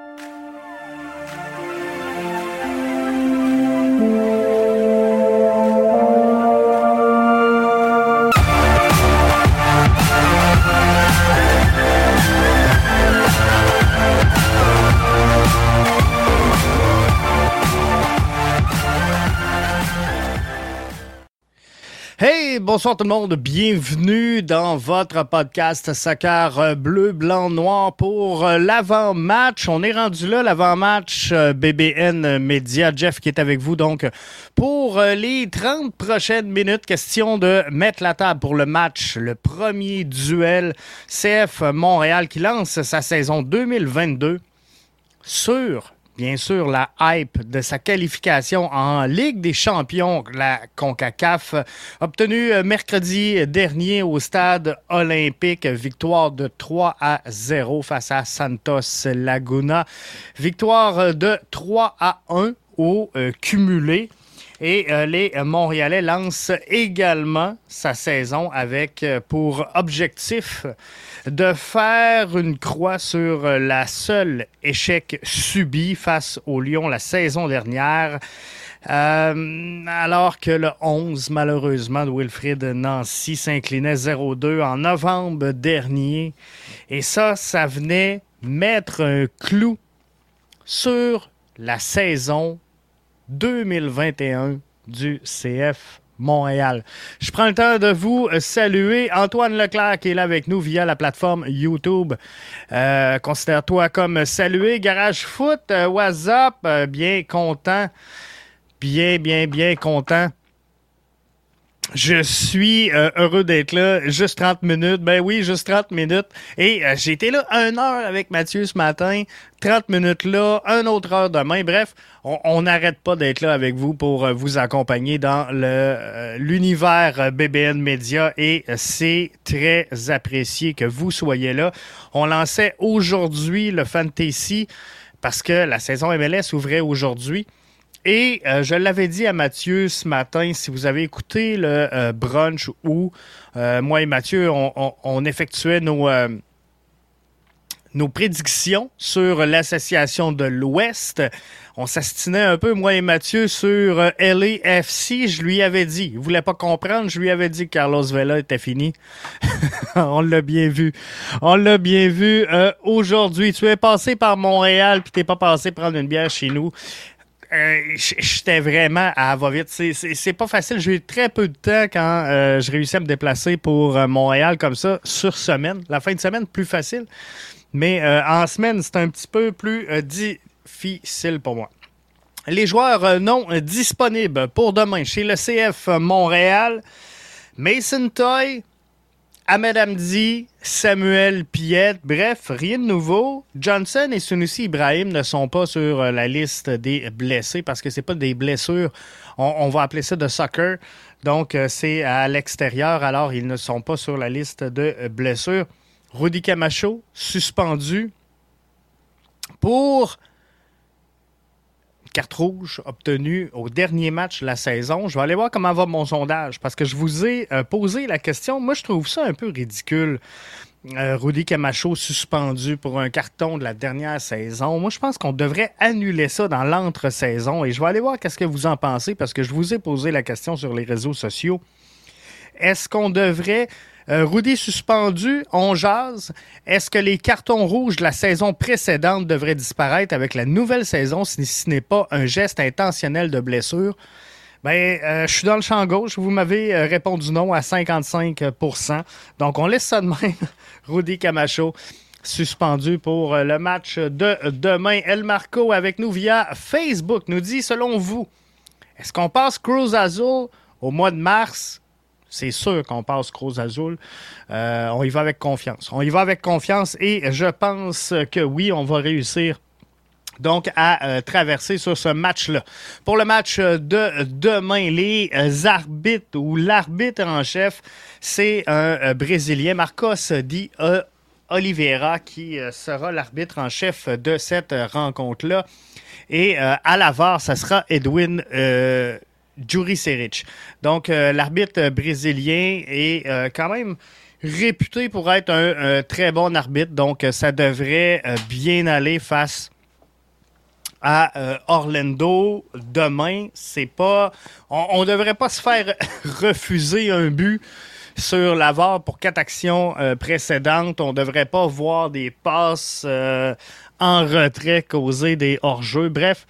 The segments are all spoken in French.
you bonsoir tout le monde. Bienvenue dans votre podcast Soccer euh, bleu, blanc, noir pour euh, l'avant-match. On est rendu là, l'avant-match euh, BBN Media. Jeff qui est avec vous donc pour les 30 prochaines minutes. Question de mettre la table pour le match, le premier duel CF Montréal qui lance sa saison 2022 sur bien sûr, la hype de sa qualification en Ligue des champions, la CONCACAF, obtenue euh, mercredi dernier au stade olympique. Victoire de 3 à 0 face à Santos Laguna. Victoire de 3 à 1 au euh, cumulé. Et euh, les Montréalais lancent également sa saison avec pour objectif de faire une croix sur euh, la seule échec subi face au Lyon la saison dernière. Euh, alors que le 11, malheureusement, de Wilfrid Nancy s'inclinait 0-2 en novembre dernier. Et ça, ça venait mettre un clou sur la saison 2021 du CF Montréal. Je prends le temps de vous saluer. Antoine Leclerc qui est là avec nous via la plateforme YouTube. Euh, considère-toi comme salué. Garage Foot, euh, WhatsApp, euh, bien content. Bien, bien, bien content je suis euh, heureux d'être là. Juste 30 minutes. Ben oui, juste 30 minutes. Et euh, j'ai été là une heure avec Mathieu ce matin. 30 minutes là, une autre heure demain. Bref, on n'arrête pas d'être là avec vous pour euh, vous accompagner dans le l'univers BBN Media et c'est très apprécié que vous soyez là. On lançait aujourd'hui le Fantasy parce que la saison MLS ouvrait aujourd'hui. Et euh, je l'avais dit à Mathieu ce matin, si vous avez écouté le euh, brunch où euh, moi et Mathieu, on, effectuait nos, nos prédictions sur l'association de l'Ouest. On s'astinait un peu, moi et Mathieu, sur LAFC. Je lui avais dit, il voulait pas comprendre, je lui avais dit que Carlos Vela était fini. on l'a bien vu. On l'a bien vu aujourd'hui. Tu es passé par Montréal, puis t'es pas passé prendre une bière chez nous. Euh, j'étais vraiment à va vite. C'est pas facile. J'ai eu très peu de temps quand euh, je réussis à me déplacer pour euh, Montréal comme ça sur semaine. La fin de semaine, plus facile. Mais en semaine, c'est un petit peu plus difficile pour moi. Les joueurs non disponibles pour demain chez le CF Montréal. Mason Toy, Ahmed Hamdi, Samuel Piette, bref, rien de nouveau. Johnson et Sunusi Ibrahim ne sont pas sur euh, la liste des blessés parce que c'est pas des blessures. On, va appeler ça de soccer. Donc, euh, c'est à l'extérieur. Alors, ils ne sont pas sur la liste de blessures. Rudy Camacho, suspendu pour carte rouge obtenue au dernier match de la saison. Je vais aller voir comment va mon sondage parce que je vous ai euh, posé la question. Moi, je trouve ça un peu ridicule. Euh, Rudy Camacho suspendu pour un carton de la dernière saison. Moi, je pense qu'on devrait annuler ça dans l'entre-saison et je vais aller voir qu'est-ce que vous en pensez parce que je vous ai posé la question sur les réseaux sociaux. Est-ce qu'on devrait euh, Rudy suspendu, on jase. Est-ce que les cartons rouges de la saison précédente devraient disparaître avec la nouvelle saison si ce n'est pas un geste intentionnel de blessure? Ben, euh, je suis dans le champ gauche. Vous m'avez euh, répondu non à 55% Donc, on laisse ça de même. Rudy Camacho suspendu pour le match de demain. El Marco avec nous via Facebook nous dit, selon vous, est-ce qu'on passe Cruz Azul au mois de mars c'est sûr qu'on passe Cruz Azul. Euh, on y va avec confiance. On y va avec confiance et je pense que oui, on va réussir donc à euh, traverser sur ce match-là. Pour le match de demain, les arbitres ou l'arbitre en chef, c'est un euh, Brésilien, Marcos Di Oliveira, qui sera l'arbitre en chef de cette rencontre-là. Et à l'avare, ça sera Edwin Juri Seric. Donc, euh, l'arbitre brésilien est euh, quand même réputé pour être un, très bon arbitre. Donc, euh, ça devrait bien aller face à Orlando demain. C'est pas, on, ne devrait pas se faire refuser un but sur l'avare pour quatre actions précédentes. On ne devrait pas voir des passes en retrait causer des hors-jeux. Bref,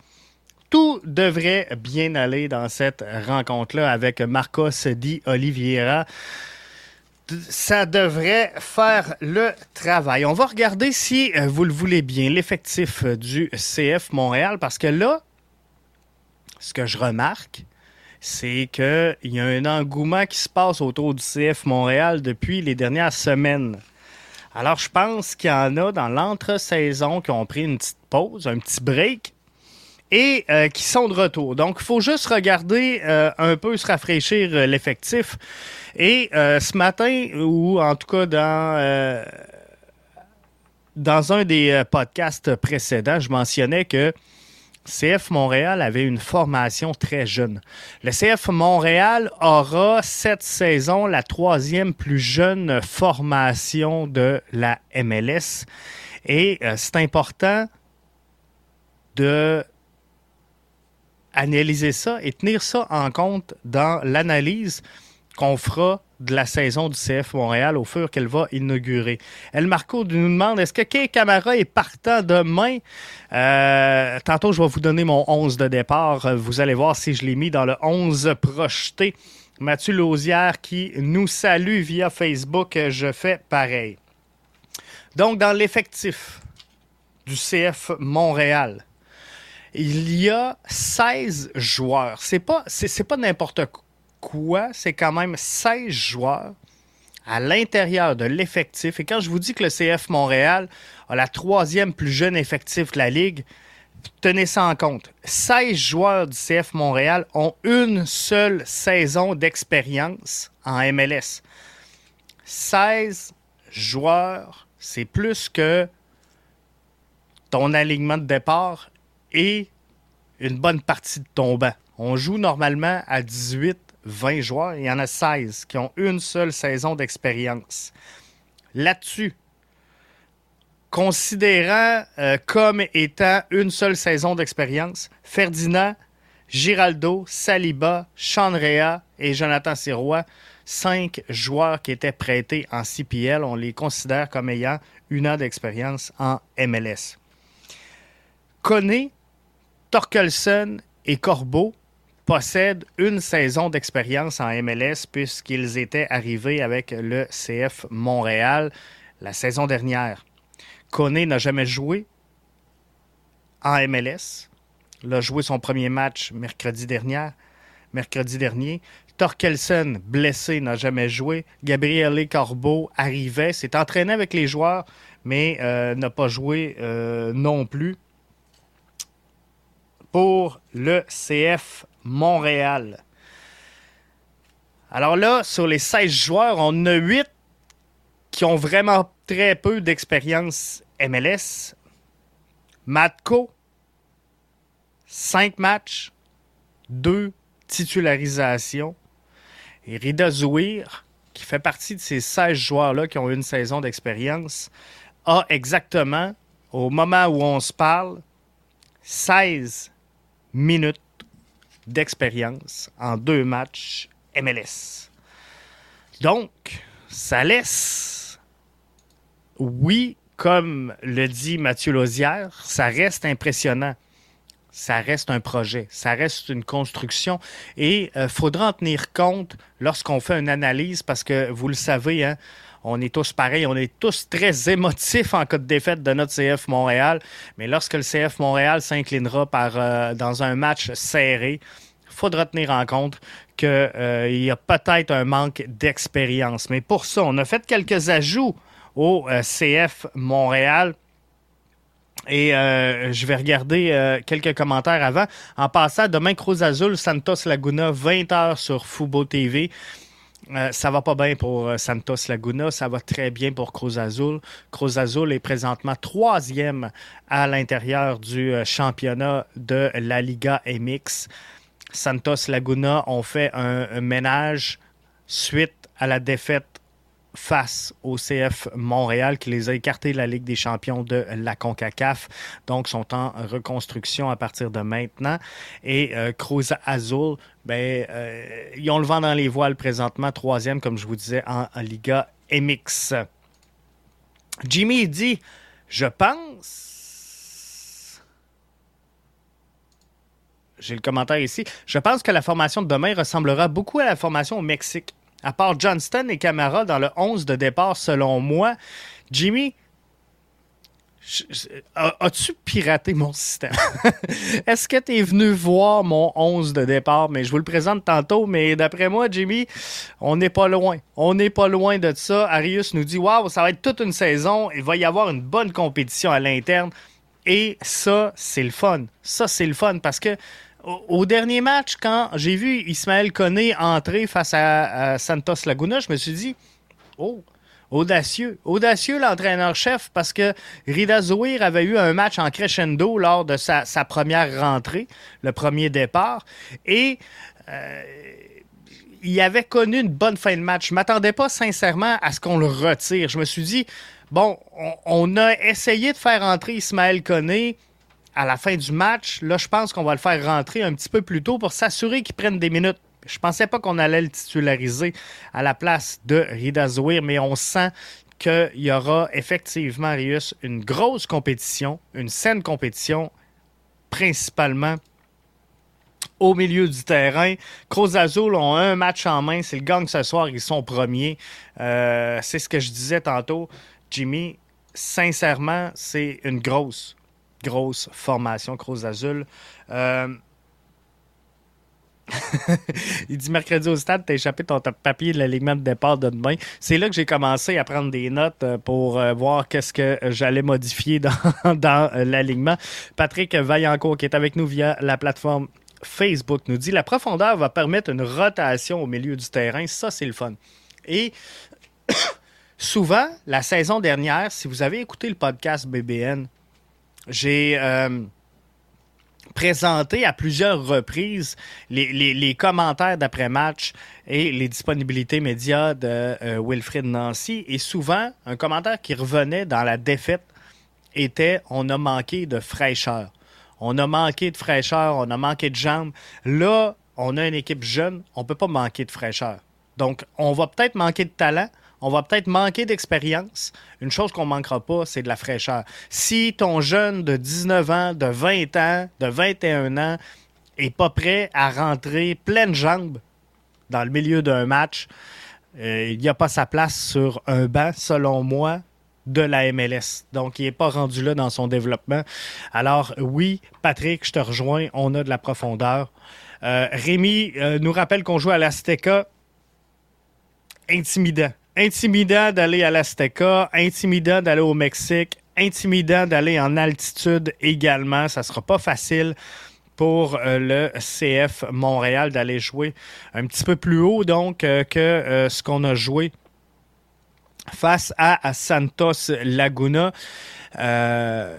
tout devrait bien aller dans cette rencontre-là avec Marcos Di Oliveira ça devrait faire le travail. On va regarder si euh, vous le voulez bien l'effectif euh, du CF Montréal parce que là, ce que je remarque, c'est qu'il y a un engouement qui se passe autour du CF Montréal depuis les dernières semaines. Alors, je pense qu'il y en a dans l'entre-saison qui ont pris une petite pause, un petit break, et euh, qui sont de retour. Donc, il faut juste regarder un peu, se rafraîchir l'effectif. Et euh, ce matin, ou en tout cas dans, euh, dans un des euh, podcasts précédents, je mentionnais que CF Montréal avait une formation très jeune. Le CF Montréal aura cette saison la troisième plus jeune formation de la MLS. Et c'est important de analyser ça et tenir ça en compte dans l'analyse qu'on fera de la saison du CF Montréal au fur qu'elle va inaugurer. El Marco nous demande est-ce que Kay Camara est partant demain? Euh, Tantôt, je vais vous donner mon 11 de départ. Vous allez voir si je l'ai mis dans le 11 projeté. Mathieu Lausière qui nous salue via Facebook. Je fais pareil. Donc, dans l'effectif du CF Montréal, il y a 16 joueurs. C'est pas, pas n'importe quoi quoi? C'est quand même 16 joueurs à l'intérieur de l'effectif. Et quand je vous dis que le CF Montréal a la troisième plus jeune effectif de la Ligue, tenez ça en compte. 16 joueurs du CF Montréal ont une seule saison d'expérience en MLS. 16 joueurs, c'est plus que ton alignement de départ et une bonne partie de ton. On joue normalement à 18 20 joueurs, il y en a 16 qui ont une seule saison d'expérience. Là-dessus, considérant euh, comme étant une seule saison d'expérience, Ferdinand, Giraldo, Saliba, Chandrea et Jonathan Sirois, cinq joueurs qui étaient prêtés en CPL, on les considère comme ayant une an d'expérience en MLS. Koné, Torkelson et Corbeau possèdent une saison d'expérience en MLS puisqu'ils étaient arrivés avec le CF Montréal la saison dernière. Koné n'a jamais joué en MLS. Il a joué son premier match mercredi dernier. Mercredi dernier. Torkelson, blessé, n'a jamais joué. Gabriele Corbeau arrivait, s'est entraîné avec les joueurs, mais euh, n'a pas joué euh, non plus pour le CF Montréal. Alors là, sur les 16 joueurs, on a 8 qui ont vraiment très peu d'expérience MLS. Matko, 5 matchs, 2 titularisations. Et Rida Zouir, qui fait partie de ces 16 joueurs-là qui ont une saison d'expérience, a exactement, au moment où on se parle, 16 minutes d'expérience en deux matchs MLS. Donc, ça laisse, oui, comme le dit Mathieu Lausière, ça reste impressionnant. Ça reste un projet, ça reste une construction et il euh, faudra en tenir compte lorsqu'on fait une analyse parce que vous le savez, hein, on est tous pareils, on est tous très émotifs en cas de défaite de notre CF Montréal. Mais lorsque le CF Montréal s'inclinera euh, dans un match serré, il faudra tenir en compte qu'il euh, y a peut-être un manque d'expérience. Mais pour ça, on a fait quelques ajouts au euh, CF Montréal. Et je vais regarder quelques commentaires avant. En passant, demain, Cruz Azul, Santos Laguna, 20h sur Fubo TV. Euh, ça va pas bien pour euh, Santos Laguna, ça va très bien pour Cruz Azul. Cruz Azul est présentement troisième à l'intérieur du euh, championnat de la Liga MX. Santos Laguna ont fait un, ménage suite à la défaite face au CF Montréal qui les a écartés de la Ligue des champions de la CONCACAF. Donc, sont en reconstruction à partir de maintenant. Et euh, Cruz Azul, ben, euh, ils ont le vent dans les voiles présentement, troisième, comme je vous disais, en, Liga MX. Jimmy dit, je pense... J'ai le commentaire ici. Je pense que la formation de demain ressemblera beaucoup à la formation au Mexique à part Johnston et Camara dans le 11 de départ, selon moi. Jimmy, As-tu piraté mon système? Est-ce que tu es venu voir mon 11 de départ? Mais je vous le présente tantôt, mais d'après moi, Jimmy, on n'est pas loin. On n'est pas loin de ça. Arius nous dit Waouh, ça va être toute une saison. Il va y avoir une bonne compétition à l'interne. Et ça, c'est le fun. Ça, c'est le fun parce que au, dernier match, quand j'ai vu Ismaël Koné entrer face à, Santos Laguna, je me suis dit, oh, audacieux. Audacieux l'entraîneur-chef parce que Rida Zouir avait eu un match en crescendo lors de sa, première rentrée, le premier départ. Et euh, il avait connu une bonne fin de match. Je m'attendais pas sincèrement à ce qu'on le retire. Je me suis dit, bon, on, a essayé de faire entrer Ismaël Koné à la fin du match, là, je pense qu'on va le faire rentrer un petit peu plus tôt pour s'assurer qu'il prenne des minutes. Je pensais pas qu'on allait le titulariser à la place de Rida Zouir, mais on sent qu'il y aura effectivement, Rius, une grosse compétition, une saine compétition, principalement au milieu du terrain. Cruz Azul ont un match en main. Le gang ce soir. Ils sont premiers. Euh, c'est ce que je disais tantôt. Jimmy, sincèrement, c'est une grosse, grosse formation Cruz Azul. Euh, il dit mercredi au stade, t'as échappé ton papier de l'alignement de départ de demain. C'est là que j'ai commencé à prendre des notes euh, pour euh, voir qu'est-ce que j'allais modifier dans, dans l'alignement. Patrick Vaillancourt, qui est avec nous via la plateforme Facebook, nous dit la profondeur va permettre une rotation au milieu du terrain. Ça, c'est le fun. Et souvent, la saison dernière, si vous avez écouté le podcast BBN, j'ai euh, présenté à plusieurs reprises les, commentaires d'après-match et les disponibilités médias de euh, Wilfrid Nancy. Et souvent, un commentaire qui revenait dans la défaite était on a manqué de fraîcheur. On a manqué de fraîcheur, on a manqué de jambes. Là, on a une équipe jeune, on ne peut pas manquer de fraîcheur. Donc, on va peut-être manquer de talent, on va peut-être manquer d'expérience. Une chose qu'on ne manquera pas, c'est de la fraîcheur. Si ton jeune de 19 ans, de 20 ans, de 21 ans est pas prêt à rentrer pleine jambe dans le milieu d'un match, euh, il n'y a pas sa place sur un banc, selon moi, de la MLS. Donc, il n'est pas rendu là dans son développement. Alors, oui, Patrick, je te rejoins, on a de la profondeur. Euh, Rémi euh, nous rappelle qu'on joue à l'Azteca. Intimidant intimidant d'aller à l'Azteca, intimidant d'aller au Mexique, intimidant d'aller en altitude également. Ça sera pas facile pour euh, le CF Montréal d'aller jouer un petit peu plus haut donc euh, que euh, ce qu'on a joué face à, Santos Laguna. ça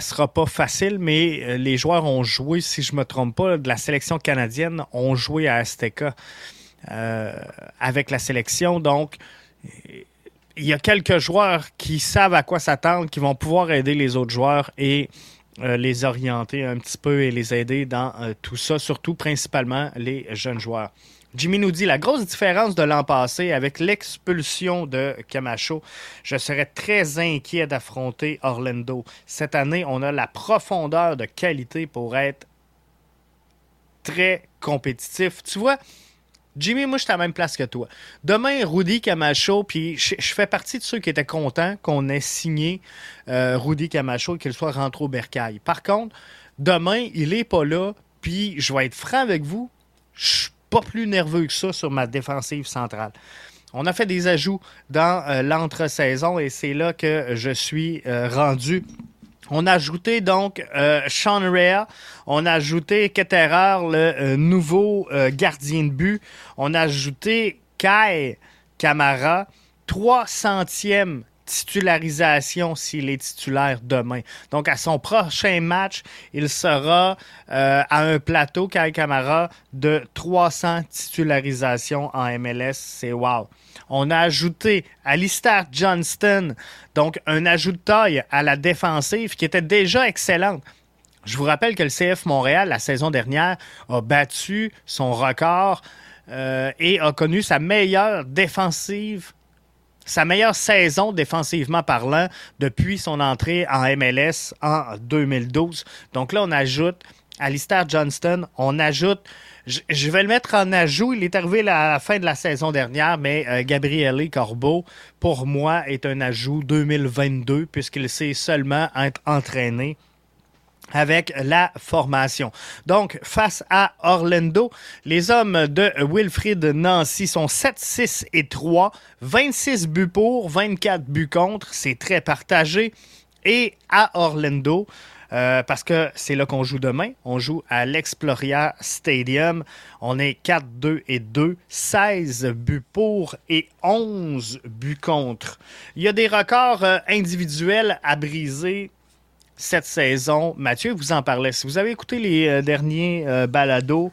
sera pas facile, mais les joueurs ont joué, si je me trompe pas, de la sélection canadienne ont joué à Azteca. Euh, avec la sélection. Donc, il y a quelques joueurs qui savent à quoi s'attendre, qui vont pouvoir aider les autres joueurs et euh, les orienter un petit peu et les aider dans euh, tout ça, surtout principalement les jeunes joueurs. Jimmy nous dit la grosse différence de l'an passé avec l'expulsion de Camacho. Je serais très inquiet d'affronter Orlando. Cette année, on a la profondeur de qualité pour être très compétitif. Tu vois, Jimmy, moi, je suis à la même place que toi. Demain, Rudy Camacho, puis je, fais partie de ceux qui étaient contents qu'on ait signé euh, Rudy Camacho et qu'il soit rentré au bercail. Par contre, demain, il n'est pas là, puis je vais être franc avec vous, je suis pas plus nerveux que ça sur ma défensive centrale. On a fait des ajouts dans euh, l'entre-saison et c'est là que je suis euh, rendu on a ajouté donc euh, Sean Rea, on a ajouté Ketterer, le euh, nouveau euh, gardien de but. On a ajouté Kai Kamara, 300e titularisation s'il est titulaire demain. Donc, à son prochain match, il sera euh, à un plateau, Kai Kamara, de 300 titularisations en MLS. C'est wow. On a ajouté Alistair Johnston, donc un ajout de taille à la défensive qui était déjà excellente. Je vous rappelle que le CF Montréal, la saison dernière, a battu son record euh, et a connu sa meilleure défensive, sa meilleure saison défensivement parlant depuis son entrée en MLS en 2012. Donc là, on ajoute Alistair Johnston, on ajoute je, vais le mettre en ajout. Il est arrivé à la fin de la saison dernière, mais euh, Gabriele Corbeau, pour moi, est un ajout 2022 puisqu'il sait seulement être entraîné avec la formation. Donc, face à Orlando, les hommes de Wilfried Nancy sont 7, 6 et 3, 26 buts pour, 24 buts contre, c'est très partagé. Et à Orlando, euh, parce que c'est là qu'on joue demain. On joue à l'Exploria Stadium. On est 4, 2 et 2, 16 buts pour et 11 buts contre. Il y a des records euh, individuels à briser cette saison. Mathieu vous en parlait. Si vous avez écouté les euh, derniers balados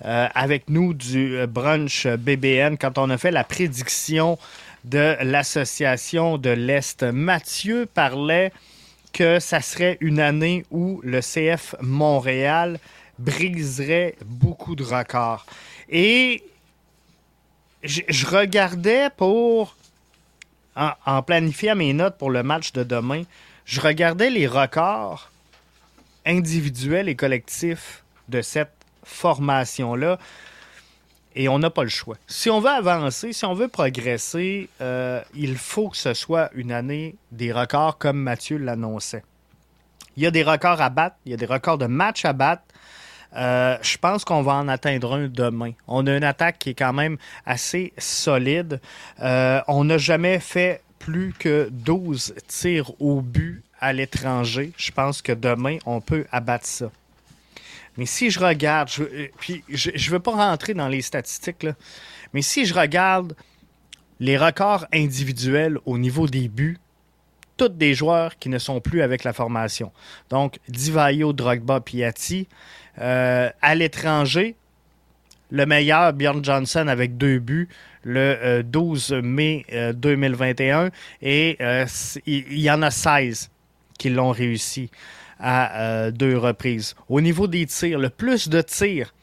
avec nous du brunch BBN, quand on a fait la prédiction de l'Association de l'Est, Mathieu parlait que ça serait une année où le CF Montréal briserait beaucoup de records. Et je, regardais pour, en planifiant mes notes pour le match de demain, je regardais les records individuels et collectifs de cette formation-là et on n'a pas le choix. Si on veut avancer, si on veut progresser, euh, il faut que ce soit une année des records comme Mathieu l'annonçait. Il y a des records à battre, il y a des records de matchs à battre. Euh, je pense qu'on va en atteindre un demain. On a une attaque qui est quand même assez solide. Euh, on n'a jamais fait plus que 12 tirs au but à l'étranger. Je pense que demain, on peut abattre ça. Mais si je regarde, je, euh, puis je ne veux pas rentrer dans les statistiques, mais si je regarde les records individuels au niveau des buts, tous des joueurs qui ne sont plus avec la formation. Donc, Divayo, Drogba, Piatti. Euh, à l'étranger, le meilleur, Bjorn Johnson avec deux buts le 12 euh, mai 2021 euh, et il y en a 16 qui l'ont réussi à deux reprises. Au niveau des tirs, le plus de tirs,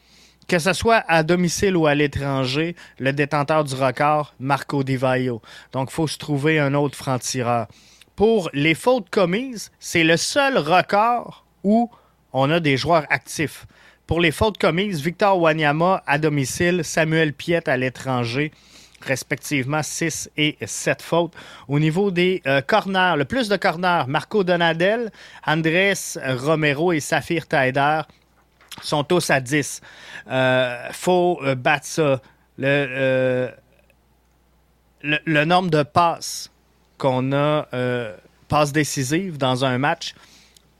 que ce soit à domicile ou à l'étranger, le détenteur du record, Marco Di Vaio. Donc, il faut se trouver un autre franc-tireur. Pour les fautes commises, c'est le seul record où on a des joueurs actifs. Pour les fautes commises, Victor Wanyama à domicile, Samuel Piet à l'étranger, respectivement 6 et 7 fautes. Au niveau des euh, corners, le plus de corners, Marco Donadel, Andrés Romero et Saphir Taider sont tous à 10. Il euh, faut euh, battre ça. Le, le, nombre de passes qu'on a, passes décisives dans un match,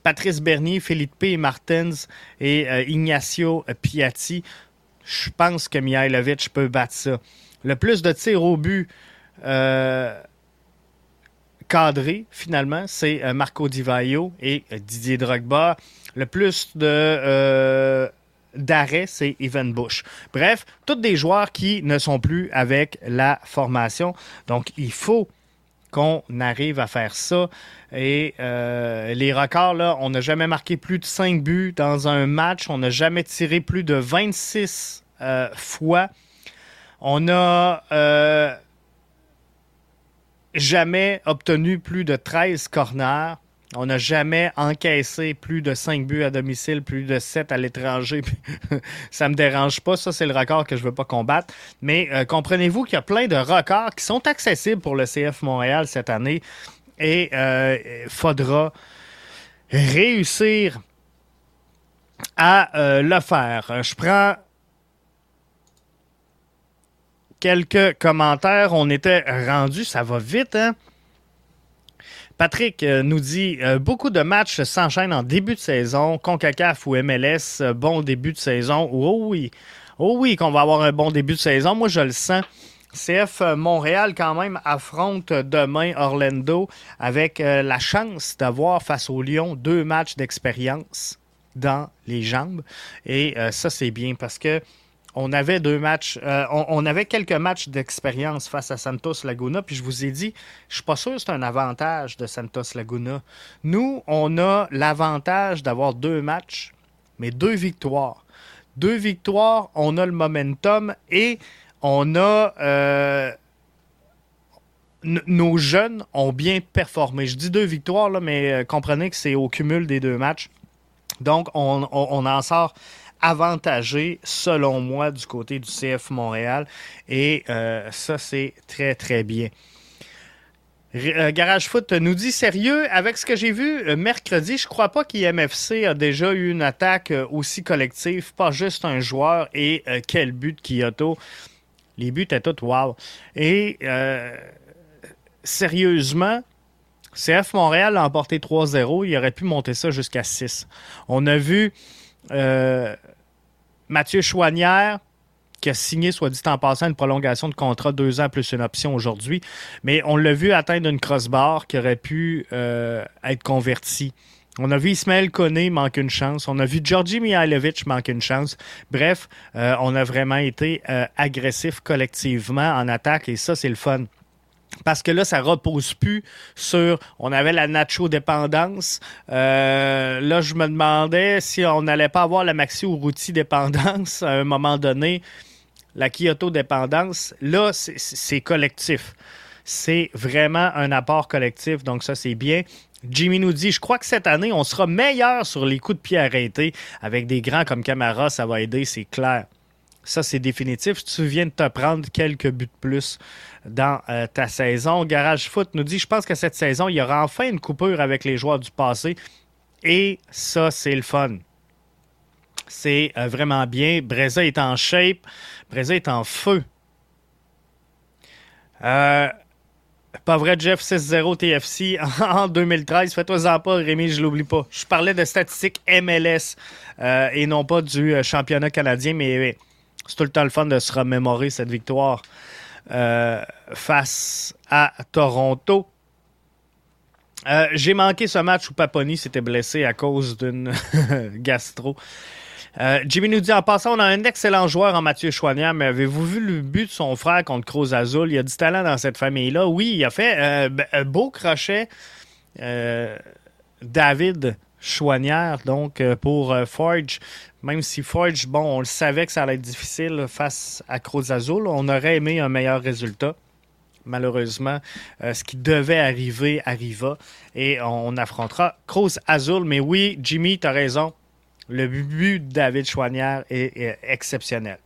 Patrice Bernier, Philippe Martins et Ignacio Piatti, je pense que Mihailovic peut battre ça le plus de tirs au but euh, cadrés, finalement, c'est euh, Marco Di Vaio et euh, Didier Drogba. Le plus de d'arrêt, c'est Evan Bush. Bref, tous des joueurs qui ne sont plus avec la formation. Donc, il faut qu'on arrive à faire ça. Et les records, là, on n'a jamais marqué plus de 5 buts dans un match. On n'a jamais tiré plus de 26 fois on n'a euh, jamais obtenu plus de 13 corners. On n'a jamais encaissé plus de 5 buts à domicile, plus de 7 à l'étranger. ça me dérange pas. Ça, c'est le record que je veux pas combattre. Mais euh, comprenez-vous qu'il y a plein de records qui sont accessibles pour le CF Montréal cette année. Et euh, faudra réussir à le faire. Je prends quelques commentaires. On était rendu, ça va vite, hein? Patrick euh, nous dit euh, beaucoup de matchs s'enchaînent en début de saison, CONCACAF ou MLS, euh, bon début de saison. Oh oui, oh oui, qu'on va avoir un bon début de saison. Moi, je le sens. CF Montréal, quand même, affronte demain Orlando avec la chance d'avoir face au Lyon deux matchs d'expérience dans les jambes. Et ça, c'est bien parce que on avait deux matchs, euh, on, avait quelques matchs d'expérience face à Santos Laguna, puis je vous ai dit, je suis pas sûr que c'est un avantage de Santos Laguna. Nous, on a l'avantage d'avoir deux matchs, mais deux victoires. Deux victoires, on a le momentum et on a euh, nos jeunes ont bien performé. Je dis deux victoires, mais euh, comprenez que c'est au cumul des deux matchs. Donc, on en sort avantagé, selon moi, du côté du CF Montréal. Et euh, ça, c'est très, très bien. Euh, Garage Foot nous dit sérieux, avec ce que j'ai vu euh, mercredi, je crois pas qu'IMFC a déjà eu une attaque aussi collective, pas juste un joueur et quel but Kyoto. Les buts étaient tous wow. Et sérieusement, CF Montréal a emporté 3-0, il aurait pu monter ça jusqu'à 6. On a vu Mathieu Chouanière, qui a signé, soit dit en passant, une prolongation de contrat deux ans plus une option aujourd'hui. Mais on l'a vu atteindre une crossbar qui aurait pu euh, être convertie. On a vu Ismaël Koné manquer une chance. On a vu Georgi Mihailovic manquer une chance. Bref, euh, on a vraiment été euh, agressif collectivement en attaque et ça, c'est le fun. Parce que là, ça repose plus sur. On avait la Nacho dépendance. Euh, là, je me demandais si on n'allait pas avoir la Maxi Urruti dépendance à un moment donné, la Kyoto dépendance. Là, c'est collectif. C'est vraiment un apport collectif, donc ça, c'est bien. Jimmy nous dit Je crois que cette année, on sera meilleur sur les coups de pied arrêtés. Avec des grands comme Camara, ça va aider, c'est clair. Ça, c'est définitif. Tu viens de te prendre quelques buts de plus dans euh, ta saison. Garage Foot nous dit Je pense que cette saison, il y aura enfin une coupure avec les joueurs du passé. Et ça, c'est le fun. C'est euh, vraiment bien. Breza est en shape. Breza est en feu. Euh, pas vrai, Jeff 6-0 TFC en 2013. Fais-toi-en pas, Rémi, je l'oublie pas. Je parlais de statistiques MLS et non pas du championnat canadien, mais c'est tout le temps le fun de se remémorer cette victoire euh, face à Toronto. Euh, j'ai manqué ce match où Paponi s'était blessé à cause d'une gastro. Euh, Jimmy nous dit en passant, on a un excellent joueur en Mathieu Chouanière, mais avez-vous vu le but de son frère contre Cruz Azul? Il y a du talent dans cette famille-là. Oui, il a fait un beau crochet. David Chouanière, donc pour Forge. Même si Forge, bon, on le savait que ça allait être difficile face à Cruz Azul, on aurait aimé un meilleur résultat. Malheureusement, euh, ce qui devait arriver arriva et on affrontera Cruz Azul. Mais oui, Jimmy, tu as raison. Le but de David Chouanière est, exceptionnel.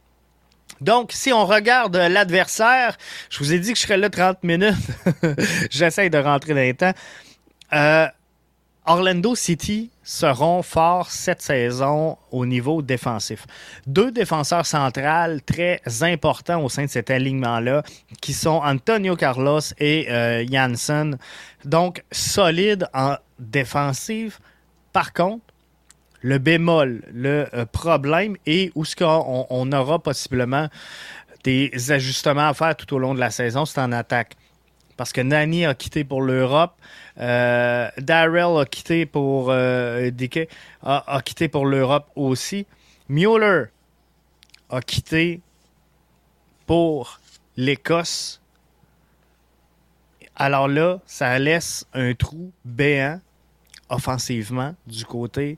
Donc, si on regarde l'adversaire, je vous ai dit que je serais là 30 minutes. J'essaie de rentrer dans les temps. Euh, Orlando City seront forts cette saison au niveau défensif. Deux défenseurs centrales très importants au sein de cet alignement-là, qui sont Antonio Carlos et euh, Janssen. Donc, solide en défensive. Par contre, le bémol, le euh, problème est où ce qu'on on aura possiblement des ajustements à faire tout au long de la saison, c'est en attaque parce que Nani a quitté pour l'Europe. Euh, Darrell a quitté pour euh, a, quitté pour l'Europe aussi. Mueller a quitté pour l'Écosse. Alors là, ça laisse un trou béant offensivement du côté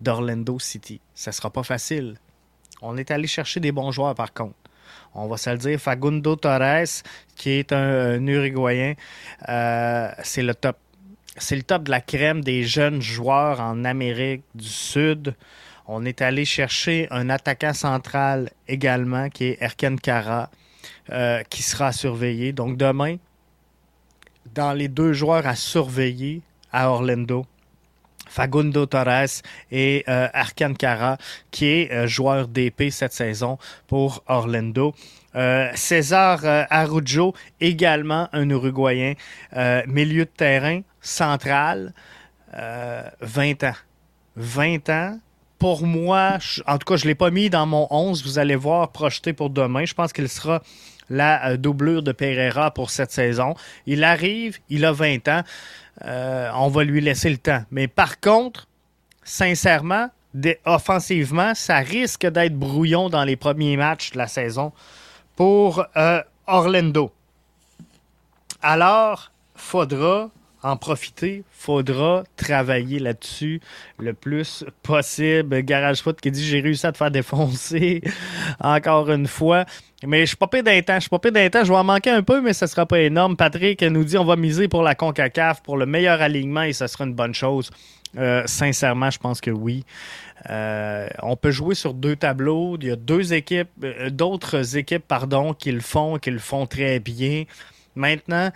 d'Orlando City. Ça sera pas facile. On est allé chercher des bons joueurs par contre on va se le dire, Fagundo Torres, qui est un, Uruguayen, euh, c'est le top. C'est le top de la crème des jeunes joueurs en Amérique du Sud. On est allé chercher un attaquant central également, qui est Erken Kara, euh, qui sera surveillé. Donc demain, dans les deux joueurs à surveiller à Orlando, Fagundo Torres et euh, Kara, qui est euh, joueur d'épée cette saison pour Orlando. Euh, César Arujo, également un Uruguayen, milieu de terrain central, 20 ans. 20 ans. Pour moi, en tout cas, je ne l'ai pas mis dans mon 11. Vous allez voir projeté pour demain. Je pense qu'il sera la doublure de Pereira pour cette saison. Il arrive, il a 20 ans. on va lui laisser le temps. Mais par contre, sincèrement, offensivement, ça risque d'être brouillon dans les premiers matchs de la saison pour Orlando. Alors, faudra en profiter, faudra travailler là-dessus le plus possible. Garage Foot qui dit j'ai réussi à te faire défoncer encore une fois. Mais je suis pas temps, je suis pas je vais en manquer un peu, mais ce sera pas énorme. Patrick nous dit on va miser pour la CONCACAF, pour le meilleur alignement et ce sera une bonne chose. Euh, sincèrement, je pense que oui. Euh, on peut jouer sur deux tableaux. Il y a deux équipes, euh, d'autres équipes, pardon, qui le font, qui le font très bien. Maintenant,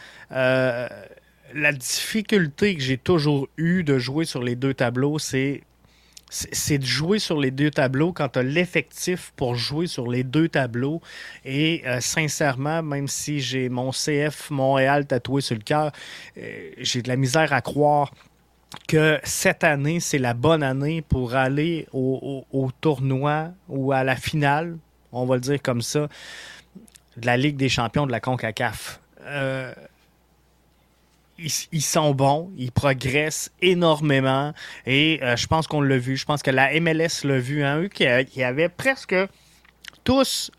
la difficulté que j'ai toujours eue de jouer sur les deux tableaux, c'est de jouer sur les deux tableaux quand tu l'effectif pour jouer sur les deux tableaux. Et euh, sincèrement, même si j'ai mon CF Montréal tatoué sur le cœur, euh, j'ai de la misère à croire que cette année, c'est la bonne année pour aller au, au, tournoi ou à la finale, on va le dire comme ça, de la Ligue des champions de la CONCACAF. Euh, ils, sont bons, ils progressent énormément et euh, je pense qu'on l'a vu. Je pense que la MLS l'a vu. Hein, eux qui, qui avaient presque tous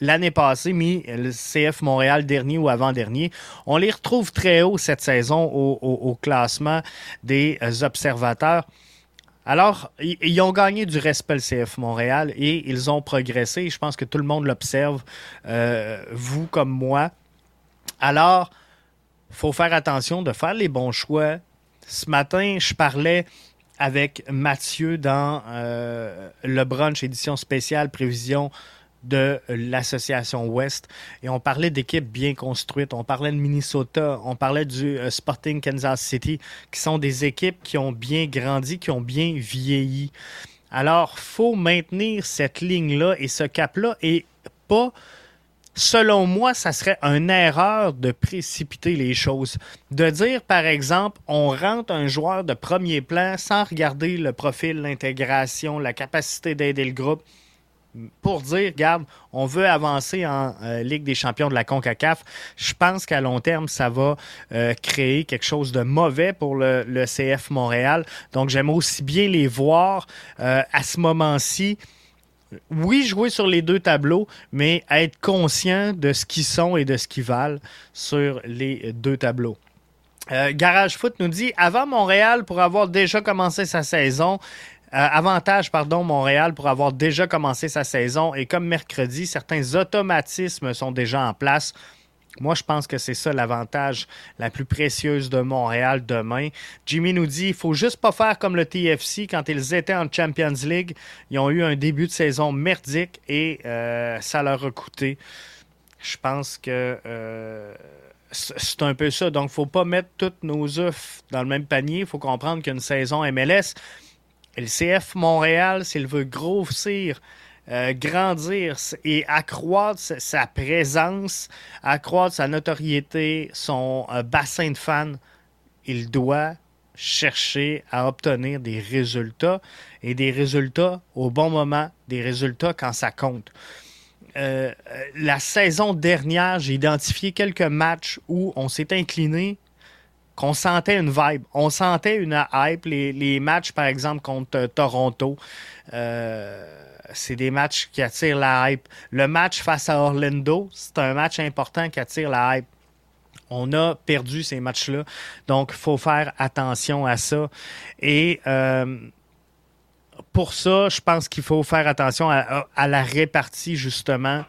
l'année passée mis le CF Montréal dernier ou avant-dernier. On les retrouve très haut cette saison au, classement des euh, observateurs. Alors, ils ont gagné du respect le CF Montréal et ils ont progressé. Je pense que tout le monde l'observe, euh, vous comme moi. Alors, faut faire attention de faire les bons choix. Ce matin, je parlais avec Mathieu dans euh, le brunch édition spéciale prévision de l'association Ouest et on parlait d'équipes bien construites, on parlait de Minnesota, on parlait du euh, Sporting Kansas City qui sont des équipes qui ont bien grandi, qui ont bien vieilli. Alors, faut maintenir cette ligne-là et ce cap-là et pas selon moi, ça serait une erreur de précipiter les choses. De dire, par exemple, on rentre un joueur de premier plan sans regarder le profil, l'intégration, la capacité d'aider le groupe pour dire, regarde, on veut avancer en euh, Ligue des champions de la CONCACAF, je pense qu'à long terme, ça va euh, créer quelque chose de mauvais pour le, CF Montréal. Donc, j'aime aussi bien les voir euh, à ce moment-ci oui, jouer sur les deux tableaux, mais être conscient de ce qu'ils sont et de ce qu'ils valent sur les deux tableaux. Euh, Garage Foot nous dit avant Montréal pour avoir déjà commencé sa saison. Euh, avantage, pardon, Montréal pour avoir déjà commencé sa saison et comme mercredi, certains automatismes sont déjà en place. Moi, je pense que c'est ça l'avantage la plus précieuse de Montréal demain. Jimmy nous dit il faut juste pas faire comme le TFC quand ils étaient en Champions League. Ils ont eu un début de saison merdique et euh, ça leur a coûté. Je pense que euh, c'est un peu ça. Donc, faut pas mettre toutes nos œufs dans le même panier. Il faut comprendre qu'une saison MLS, le CF Montréal, s'il veut grossir euh, grandir et accroître sa présence, accroître sa notoriété, son euh, bassin de fans, il doit chercher à obtenir des résultats et des résultats au bon moment, des résultats quand ça compte. Euh, la saison dernière, j'ai identifié quelques matchs où on s'est incliné, qu'on sentait une vibe, on sentait une hype. Les, matchs, par exemple, contre Toronto, c'est des matchs qui attirent la hype. Le match face à Orlando, c'est un match important qui attire la hype. On a perdu ces matchs-là, donc il faut faire attention à ça. Et euh, pour ça, je pense qu'il faut faire attention à, la répartie justement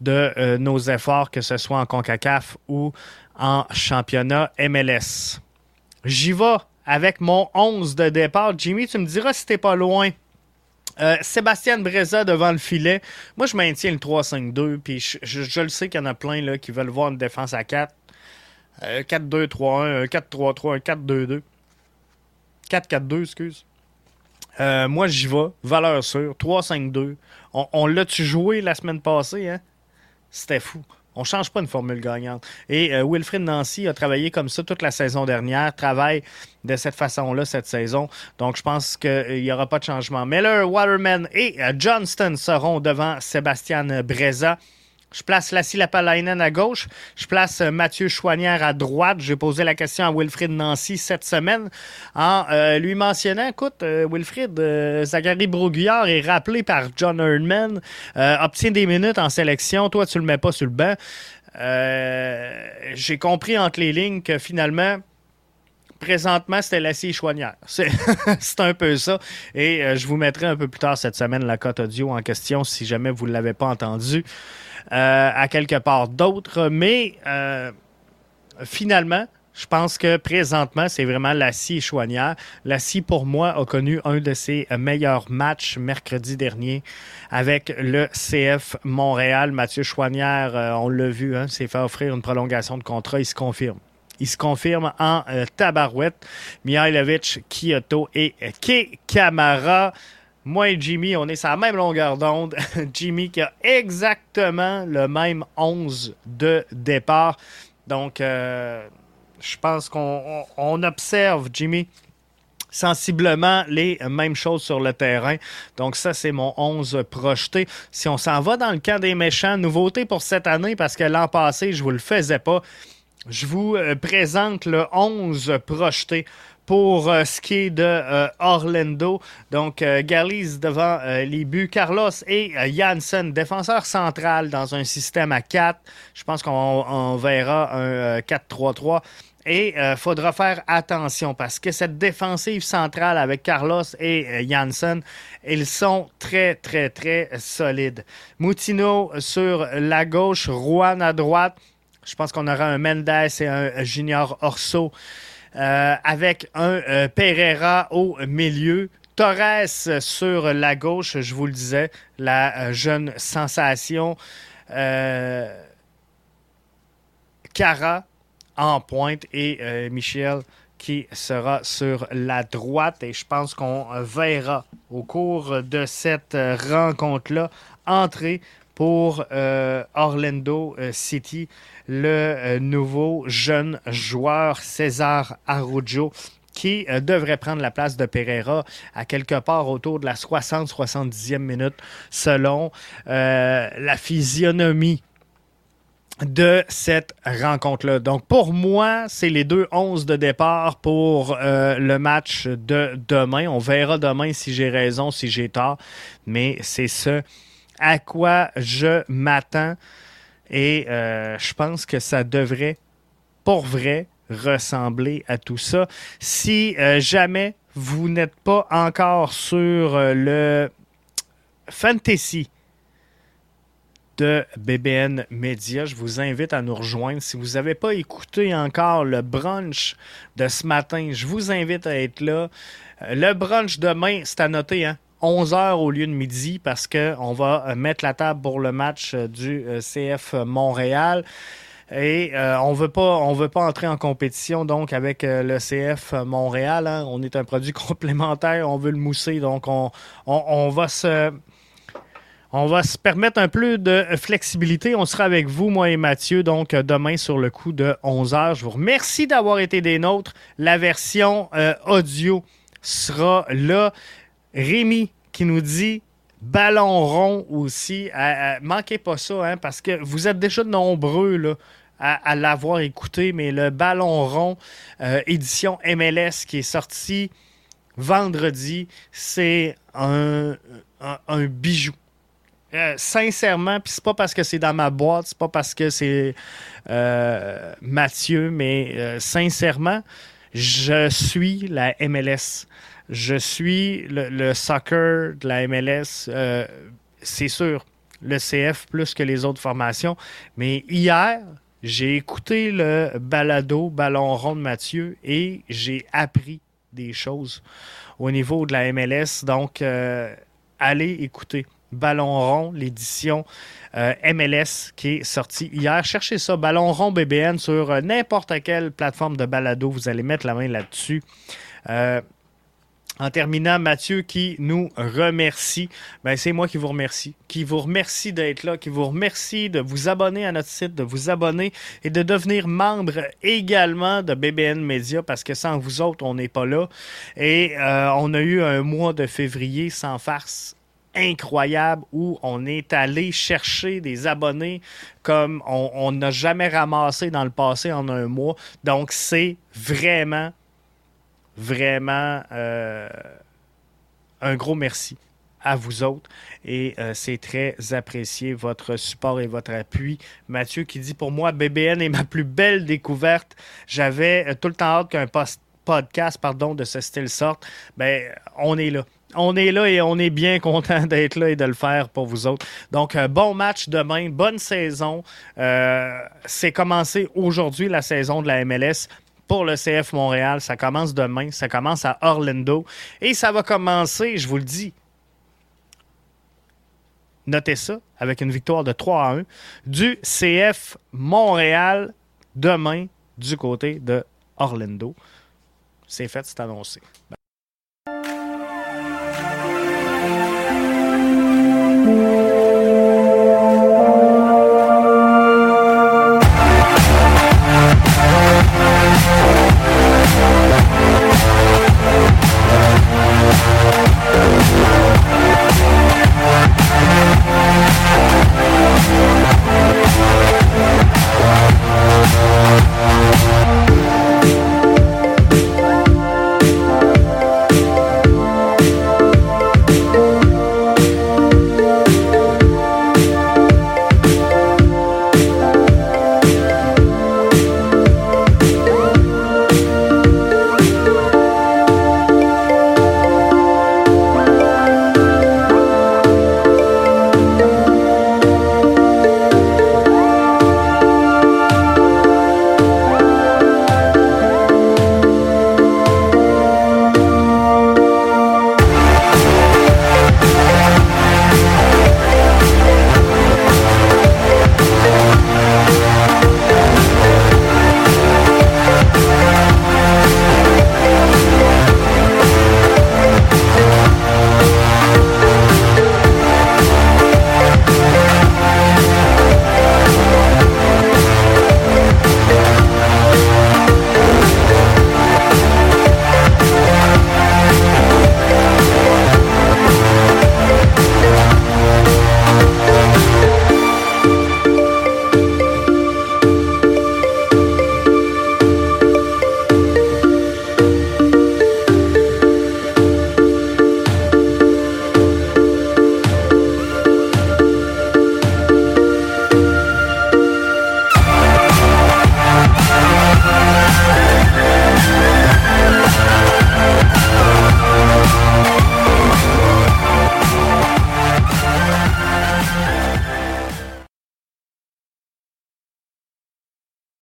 de euh, nos efforts, que ce soit en CONCACAF ou en championnat MLS. J'y vais avec mon 11 de départ. Jimmy, tu me diras si t'es pas loin. Euh, Sébastien Breza devant le filet. Moi, je maintiens le 3-5-2. Puis je, le sais qu'il y en a plein qui veulent voir une défense à 4. 4-2-3-1, 4-3-3, 4-2-2. 4-4-2, excuse. Euh, moi, j'y vais. Valeur sûre. 3-5-2. On, on l'a-tu joué la semaine passée? Hein? C'était fou. On change pas une formule gagnante. Et euh, Nancy a travaillé comme ça toute la saison dernière, travaille de cette façon-là cette saison. Donc, je pense qu'il n'y aura pas de changement. Miller, Waterman et euh, Johnston seront devant Sébastien Breza. Je place Lassie Lapalainen à gauche. Je place euh, Mathieu Chouanière à droite. J'ai posé la question à Wilfrid Nancy cette semaine en euh, lui mentionnant, écoute, euh, Wilfrid, Zachary Broguillard est rappelé par John Erdman, obtient des minutes en sélection. Toi, tu le mets pas sur le banc. J'ai compris entre les lignes que finalement, présentement, c'était Lassie Chouanière. C'est un peu ça. Et je vous mettrai un peu plus tard cette semaine la cote audio en question si jamais vous ne l'avez pas entendu. Euh, à quelque part d'autre. Mais euh, finalement, je pense que présentement, c'est vraiment Lassie et Chouanière. Lassie, pour moi, a connu un de ses meilleurs matchs mercredi dernier avec le CF Montréal. Mathieu Chouanière, euh, on l'a vu, hein, s'est fait offrir une prolongation de contrat. Il se confirme. Il se confirme en tabarouette. Mihailovic, Kyoto et Ke Kamara. Moi et Jimmy, on est sur la même longueur d'onde. Jimmy qui a exactement le même 11 de départ. Donc, euh, je pense qu'on observe, Jimmy, sensiblement les mêmes choses sur le terrain. Donc ça, c'est mon 11 projeté. Si on s'en va dans le camp des méchants, nouveauté pour cette année, parce que l'an passé, je vous le faisais pas, je vous euh, présente le 11 projeté pour euh, ce qui est de euh, Orlando. Donc, euh, devant les buts. Carlos et Janssen, défenseur central dans un système à 4. Je pense qu'on verra un 4-3-3. Et il faudra faire attention parce que cette défensive centrale avec Carlos et Janssen, ils sont très, très, très solides. Moutino sur la gauche, Juan à droite. Je pense qu'on aura un Mendes et un Junior Orso euh, avec un euh, Pereira au milieu. Torres sur la gauche, je vous le disais, la euh, jeune sensation. Cara en pointe et Michel qui sera sur la droite. Et je pense qu'on verra au cours de cette rencontre-là entrer pour Orlando City le euh, nouveau jeune joueur César Arrojo qui euh, devrait prendre la place de Pereira à quelque part autour de la 60-70e minute selon euh, la physionomie de cette rencontre-là. Donc, pour moi, c'est les deux 11 de départ pour le match de demain. On verra demain si j'ai raison, si j'ai tort, mais c'est ce à quoi je m'attends. Et euh, je pense que ça devrait, pour vrai, ressembler à tout ça. Si euh, jamais vous n'êtes pas encore sur euh, le fantasy de BBN Media, je vous invite à nous rejoindre. Si vous n'avez pas écouté encore le brunch de ce matin, je vous invite à être là. Le brunch demain, c'est à noter, hein? 11 heures au lieu de midi parce qu'on va euh, mettre la table pour le match euh, du euh, CF Montréal. Et on veut pas, on veut pas entrer en compétition donc avec le CF Montréal. Hein. On est un produit complémentaire, on veut le mousser, donc on, on, va se, on va se permettre un peu de flexibilité. On sera avec vous, moi et Mathieu, donc demain sur le coup de 11 heures. Je vous remercie d'avoir été des nôtres. La version audio sera là. Rémi qui nous dit ballon rond aussi. manquez pas ça, hein, parce que vous êtes déjà nombreux là, à, l'avoir écouté, mais le ballon rond euh, édition MLS qui est sorti vendredi, c'est un, bijou. Euh, sincèrement, puis c'est pas parce que c'est dans ma boîte, c'est pas parce que c'est euh, Mathieu, mais sincèrement, je suis la MLS je suis le, soccer de la MLS, euh, c'est sûr, le CF plus que les autres formations. Mais hier, j'ai écouté le balado Ballon rond de Mathieu et j'ai appris des choses au niveau de la MLS. Donc, euh, allez écouter Ballon rond, l'édition euh, MLS qui est sortie hier. Cherchez ça, Ballon rond BBN sur n'importe quelle plateforme de balado. Vous allez mettre la main là-dessus. En terminant, Mathieu qui nous remercie. Ben, c'est moi qui vous remercie. Qui vous remercie d'être là, qui vous remercie de vous abonner à notre site, de vous abonner et de devenir membre également de BBN Media parce que sans vous autres, on n'est pas là. Et euh, on a eu un mois de février sans farce incroyable où on est allé chercher des abonnés comme on n'a jamais ramassé dans le passé en un mois. Donc, c'est vraiment, vraiment euh, un gros merci à vous autres et euh, c'est très apprécié votre support et votre appui. Mathieu qui dit pour moi BBN est ma plus belle découverte. J'avais euh, tout le temps hâte qu'un podcast de ce style sorte. Ben on est là. On est là et on est bien content d'être là et de le faire pour vous autres. Donc, bon match demain, bonne saison. C'est commencé aujourd'hui la saison de la MLS pour le CF Montréal. Ça commence demain, ça commence à Orlando et ça va commencer, je vous le dis, notez ça, avec une victoire de 3 à 1 du CF Montréal demain du côté de Orlando. C'est fait, c'est annoncé.